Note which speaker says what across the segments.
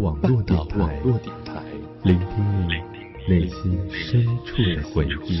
Speaker 1: 网络电台，聆听你内心深处的回忆。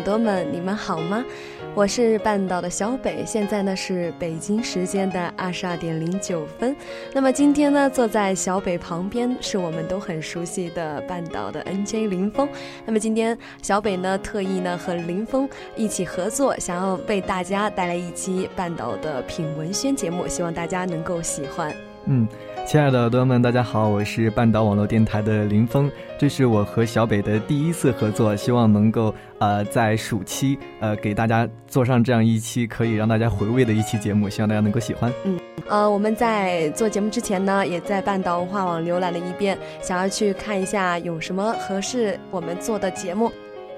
Speaker 2: 耳朵们，你们好吗？我是半岛的小北，现在呢是北京时间的二十二点零九分。那么今天呢，坐在小北旁边是我们都很熟悉的半岛的 NJ 林峰。那么今天小北呢特意呢和林峰一起合作，想要为大家带来一期半岛的品文轩节目，希望大家能够喜欢。
Speaker 3: 嗯，亲爱的耳朵们，大家好，我是半岛网络电台的林峰，这是我和小北的第一次合作，希望能够呃在暑期呃给大家做上这样一期可以让大家回味的一期节目，希望大家能够喜欢。
Speaker 2: 嗯，呃，我们在做节目之前呢，也在半岛文化网浏览了一遍，想要去看一下有什么合适我们做的节目。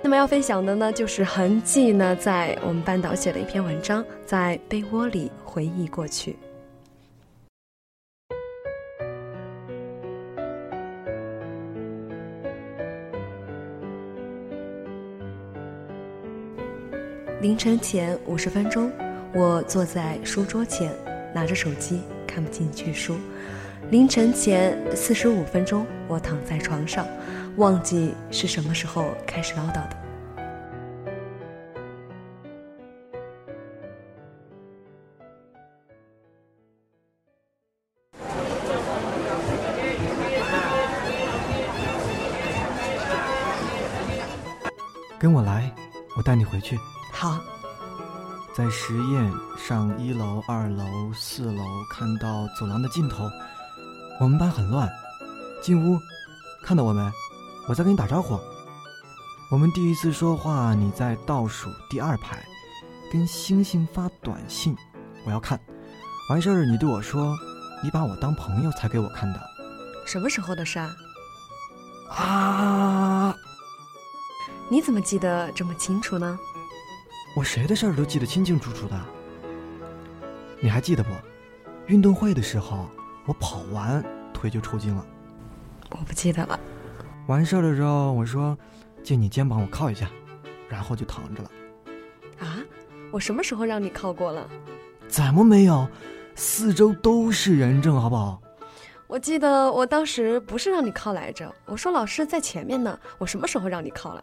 Speaker 2: 那么要分享的呢，就是痕迹呢在我们半岛写的一篇文章，在被窝里回忆过去。凌晨前五十分钟，我坐在书桌前，拿着手机看不进去书。凌晨前四十五分钟，我躺在床上，忘记是什么时候开始唠叨的。
Speaker 3: 跟我来，我带你回去。
Speaker 2: 好，
Speaker 3: 在实验上一楼、二楼、四楼，看到走廊的尽头，我们班很乱。进屋，看到我没？我在跟你打招呼。我们第一次说话，你在倒数第二排，跟星星发短信。我要看，完事儿你对我说，你把我当朋友才给我看的。
Speaker 2: 什么时候的事啊？
Speaker 3: 啊！
Speaker 2: 你怎么记得这么清楚呢？
Speaker 3: 我谁的事儿都记得清清楚楚的。你还记得不？运动会的时候，我跑完腿就抽筋了。
Speaker 2: 我不记得了。
Speaker 3: 完事儿的时候，我说借你肩膀我靠一下，然后就躺着了。
Speaker 2: 啊？我什么时候让你靠过了？
Speaker 3: 怎么没有？四周都是人证，好不好？
Speaker 2: 我记得我当时不是让你靠来着，我说老师在前面呢。我什么时候让你靠了？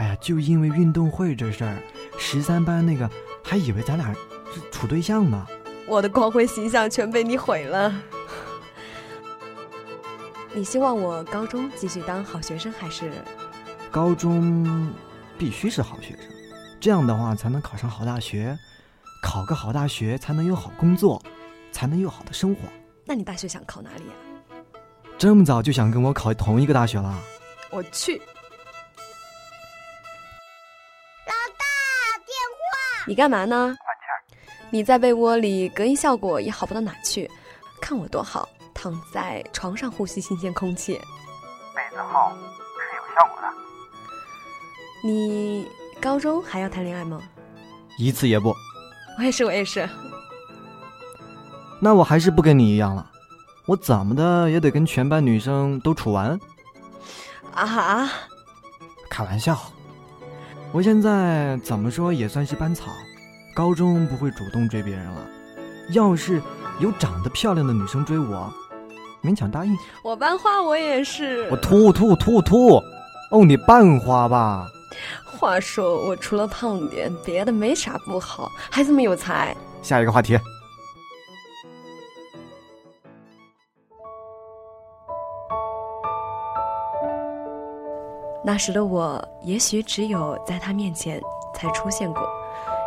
Speaker 3: 哎呀，就因为运动会这事儿，十三班那个还以为咱俩是处对象呢。
Speaker 2: 我的光辉形象全被你毁了。你希望我高中继续当好学生，还是？
Speaker 3: 高中必须是好学生，这样的话才能考上好大学，考个好大学才能有好工作，才能有好的生活。
Speaker 2: 那你大学想考哪里啊？
Speaker 3: 这么早就想跟我考同一个大学了？
Speaker 2: 我去。你干嘛呢？你在被窝里隔音效果也好不到哪去，看我多好，躺在床上呼吸新鲜空气。
Speaker 4: 被子厚是有效果的。
Speaker 2: 你高中还要谈恋爱吗？
Speaker 3: 一次也不。
Speaker 2: 我也是，我也是。
Speaker 3: 那我还是不跟你一样了，我怎么的也得跟全班女生都处完。
Speaker 2: 啊哈！
Speaker 3: 开玩笑，我现在怎么说也算是班草，高中不会主动追别人了。要是有长得漂亮的女生追我，勉强答应。
Speaker 2: 我班花，我也是。
Speaker 3: 我吐吐吐吐！哦，你班花吧？
Speaker 2: 话说我除了胖点，别的没啥不好，还这么有才。
Speaker 3: 下一个话题。
Speaker 2: 那时的我也许只有在他面前才出现过，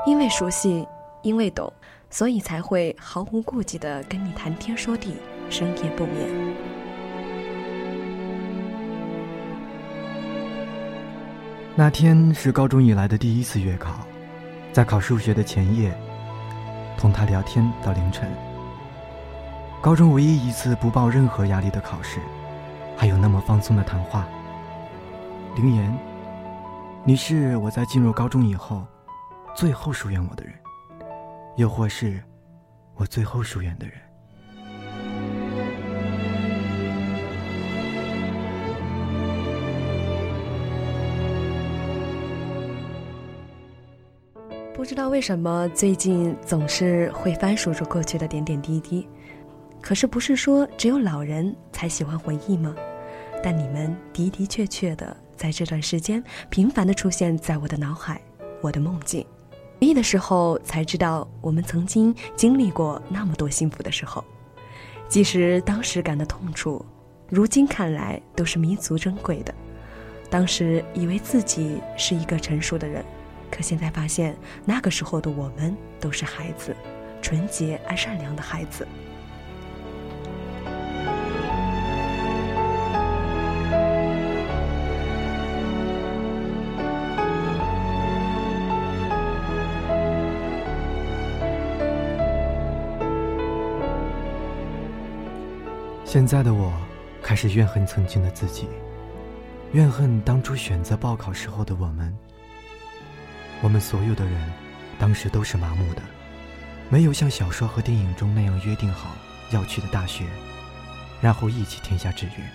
Speaker 2: 因为熟悉，因为懂，所以才会毫无顾忌的跟你谈天说地，深夜不眠。
Speaker 3: 那天是高中以来的第一次月考，在考数学的前夜，同他聊天到凌晨。高中唯一一次不抱任何压力的考试，还有那么放松的谈话。灵言，你是我在进入高中以后，最后疏远我的人，又或是，我最后疏远的人。
Speaker 2: 不知道为什么最近总是会翻数着过去的点点滴滴，可是不是说只有老人才喜欢回忆吗？但你们的的确确的在这段时间频繁的出现在我的脑海，我的梦境。回忆的时候才知道，我们曾经经历过那么多幸福的时候，即使当时感到痛楚，如今看来都是弥足珍贵的。当时以为自己是一个成熟的人。可现在发现，那个时候的我们都是孩子，纯洁而善良的孩子。
Speaker 3: 现在的我，开始怨恨曾经的自己，怨恨当初选择报考时候的我们。我们所有的人，当时都是麻木的，没有像小说和电影中那样约定好要去的大学，然后一起填下志愿。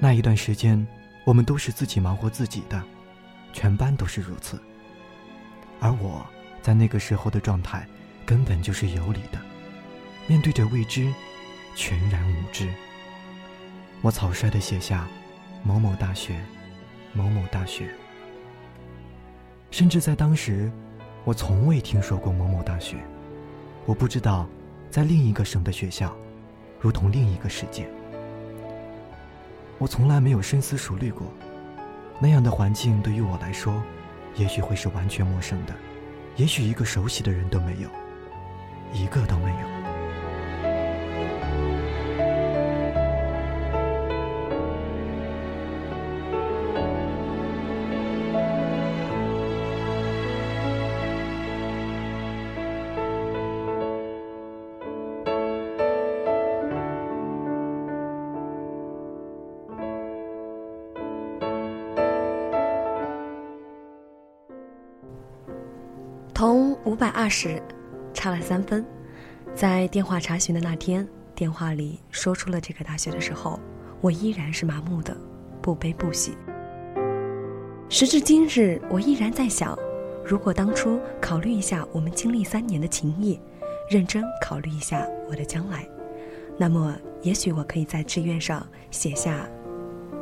Speaker 3: 那一段时间，我们都是自己忙活自己的，全班都是如此。而我在那个时候的状态，根本就是有理的，面对着未知，全然无知。我草率的写下某某大学，某某大学。甚至在当时，我从未听说过某某大学，我不知道，在另一个省的学校，如同另一个世界。我从来没有深思熟虑过，那样的环境对于我来说，也许会是完全陌生的，也许一个熟悉的人都没有，一个都没有。
Speaker 2: 五百二十差了三分，在电话查询的那天，电话里说出了这个大学的时候，我依然是麻木的，不悲不喜。时至今日，我依然在想，如果当初考虑一下我们经历三年的情谊，认真考虑一下我的将来，那么也许我可以在志愿上写下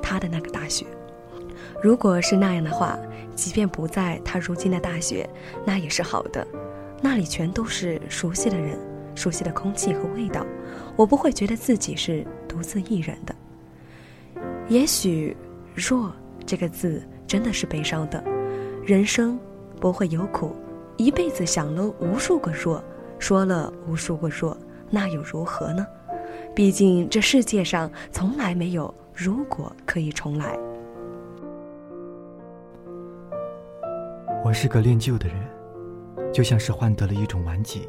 Speaker 2: 他的那个大学。如果是那样的话，即便不在他如今的大学，那也是好的。那里全都是熟悉的人，熟悉的空气和味道，我不会觉得自己是独自一人的。也许“弱”这个字真的是悲伤的。人生不会有苦，一辈子想了无数个弱，说了无数个弱，那又如何呢？毕竟这世界上从来没有如果可以重来。
Speaker 3: 我是个恋旧的人，就像是患得了一种顽疾，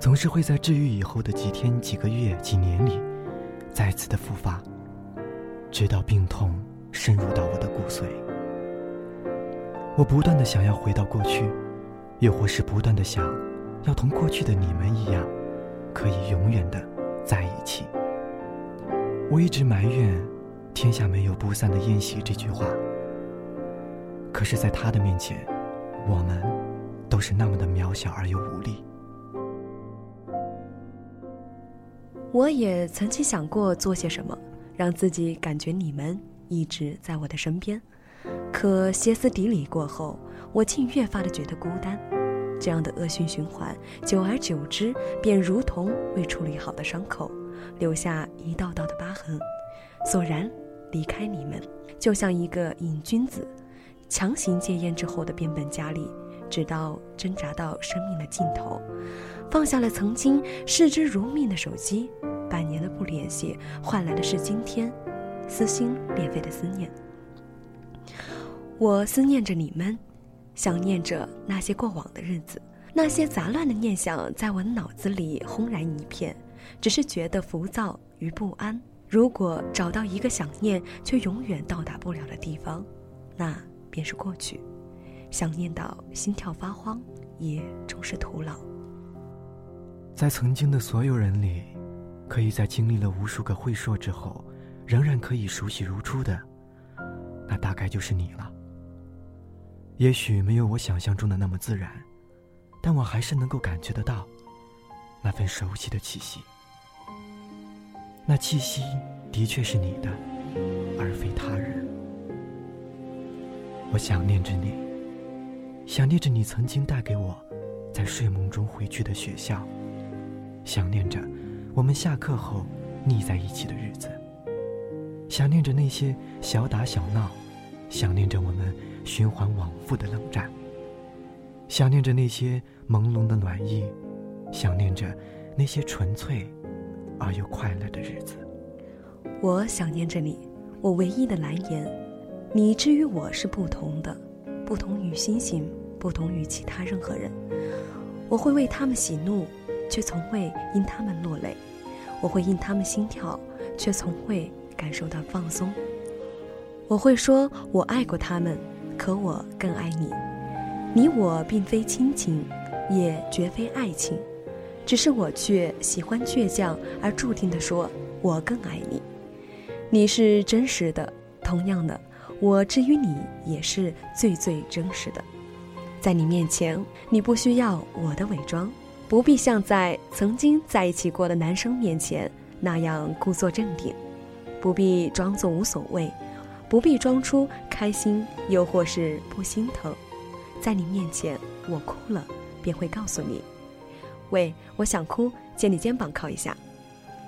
Speaker 3: 总是会在治愈以后的几天、几个月、几年里，再次的复发，直到病痛深入到我的骨髓。我不断的想要回到过去，又或是不断的想，要同过去的你们一样，可以永远的在一起。我一直埋怨“天下没有不散的宴席”这句话，可是，在他的面前。我们都是那么的渺小而又无力。
Speaker 2: 我也曾经想过做些什么，让自己感觉你们一直在我的身边。可歇斯底里过后，我竟越发的觉得孤单。这样的恶性循环，久而久之，便如同未处理好的伤口，留下一道道的疤痕。索然离开你们，就像一个瘾君子。强行戒烟之后的变本加厉，直到挣扎到生命的尽头，放下了曾经视之如命的手机，半年的不联系换来的是今天撕心裂肺的思念。我思念着你们，想念着那些过往的日子，那些杂乱的念想在我的脑子里轰然一片，只是觉得浮躁与不安。如果找到一个想念却永远到达不了的地方，那便是过去。想念到心跳发慌，也终是徒劳。
Speaker 3: 在曾经的所有人里，可以在经历了无数个会说之后，仍然可以熟悉如初的，那大概就是你了。也许没有我想象中的那么自然，但我还是能够感觉得到那份熟悉的气息。那气息的确是你的，而非他人。我想念着你，想念着你曾经带给我在睡梦中回去的学校。想念着我们下课后腻在一起的日子，想念着那些小打小闹，想念着我们循环往复的冷战，想念着那些朦胧的暖意，想念着那些纯粹而又快乐的日子。
Speaker 2: 我想念着你，我唯一的蓝颜。你之于我是不同的，不同于星星，不同于其他任何人。我会为他们喜怒。却从未因他们落泪，我会因他们心跳，却从未感受到放松。我会说我爱过他们，可我更爱你。你我并非亲情，也绝非爱情，只是我却喜欢倔强而注定的说，我更爱你。你是真实的，同样的，我至于你也是最最真实的。在你面前，你不需要我的伪装。不必像在曾经在一起过的男生面前那样故作镇定，不必装作无所谓，不必装出开心又或是不心疼。在你面前，我哭了，便会告诉你：“喂，我想哭，借你肩膀靠一下。”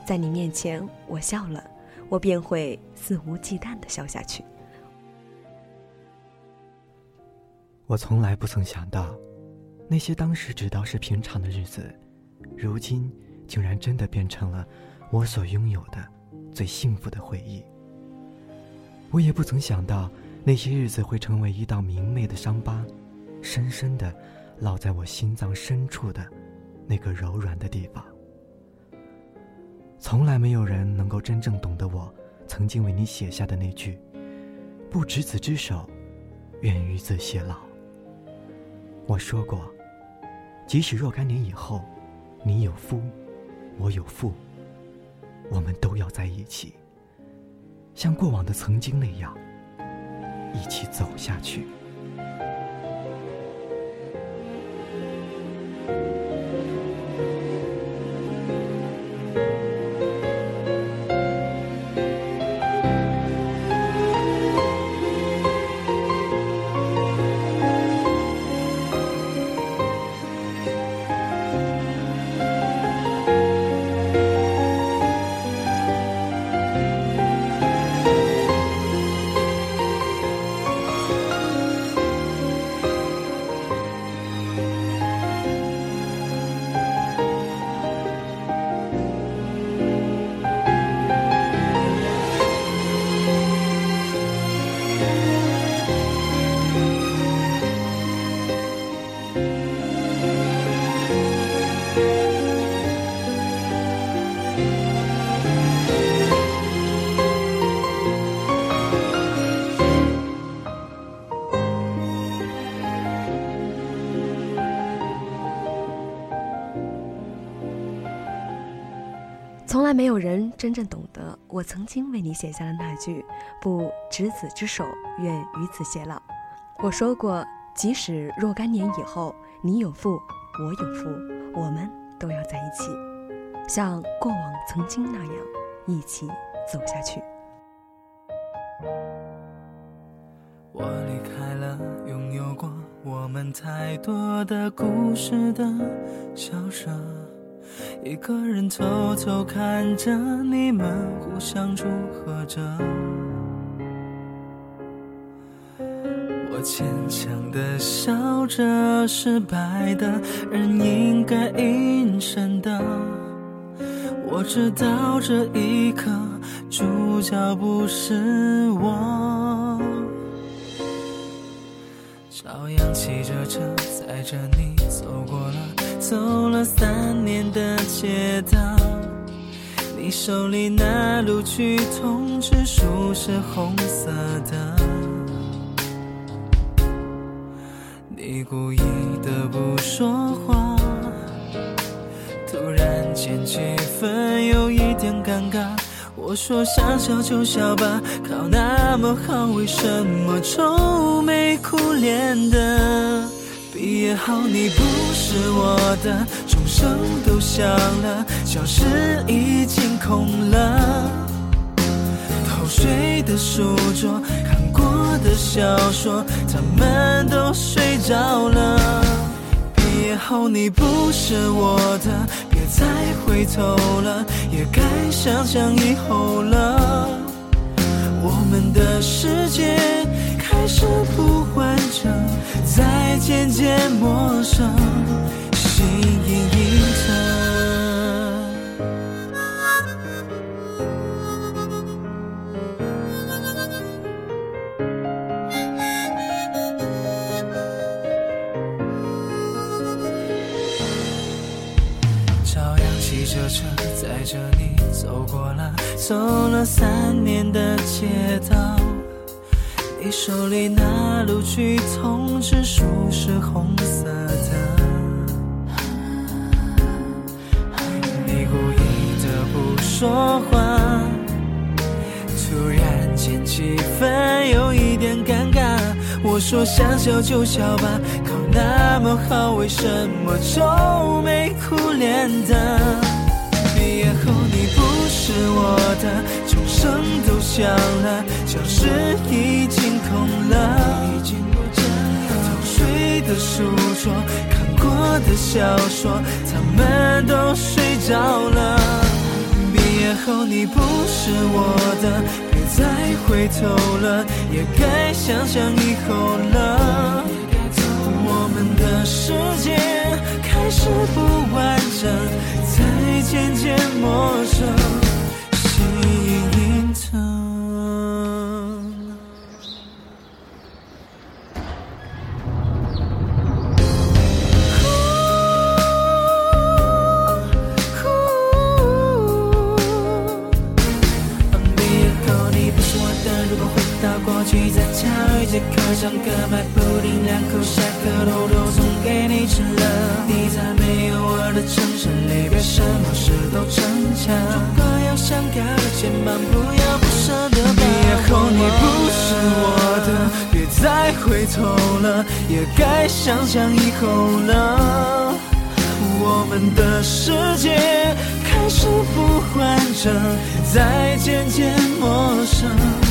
Speaker 2: 在你面前，我笑了，我便会肆无忌惮的笑下去。
Speaker 3: 我从来不曾想到。那些当时只当是平常的日子，如今竟然真的变成了我所拥有的最幸福的回忆。我也不曾想到那些日子会成为一道明媚的伤疤，深深的烙在我心脏深处的那个柔软的地方。从来没有人能够真正懂得我曾经为你写下的那句“不执子之手，愿与子偕老”。我说过。即使若干年以后，你有夫，我有妇，我们都要在一起，像过往的曾经那样，一起走下去。
Speaker 2: 来没有人真正懂得我曾经为你写下的那句“不执子之手，愿与子偕老”。我说过，即使若干年以后，你有父，我有父，我们都要在一起，像过往曾经那样一起走下去。
Speaker 5: 我离开了拥有过我们太多的故事的小舍。一个人偷偷看着你们互相祝贺着，我坚强的笑着，失败的人应该隐身的。我知道这一刻主角不是我。照样骑着车载着你走过了，走了三年的街道。你手里那录取通知书是红色的，你故意的不说话，突然间气氛有一点尴尬。我说想笑就笑吧，考那么好，为什么愁眉苦脸的？毕业后你不是我的，钟声都响了，教室已经空了。偷睡的书桌，看过的小说，他们都睡着了。以后你不是我的。别再回头了，也该想想以后了。我们的世界开始不完整，再渐渐陌生，心隐隐疼。着车载着你走过了，走了三年的街道，你手里那录取通知书是红色的，你故意的不说话，突然间气氛有一点尴尬。我说想笑就笑吧，考那么好，为什么愁眉苦脸的？毕业后你不是我的，钟声都响了，教室已经空了。偷睡的书桌，看过的小说，他们都睡着了。毕业后你不是我的，别再回头了，也该想想以后了。我们的世界开始不完整。渐渐陌生，想想以后呢。我们的世界开始不完整，在渐渐陌生。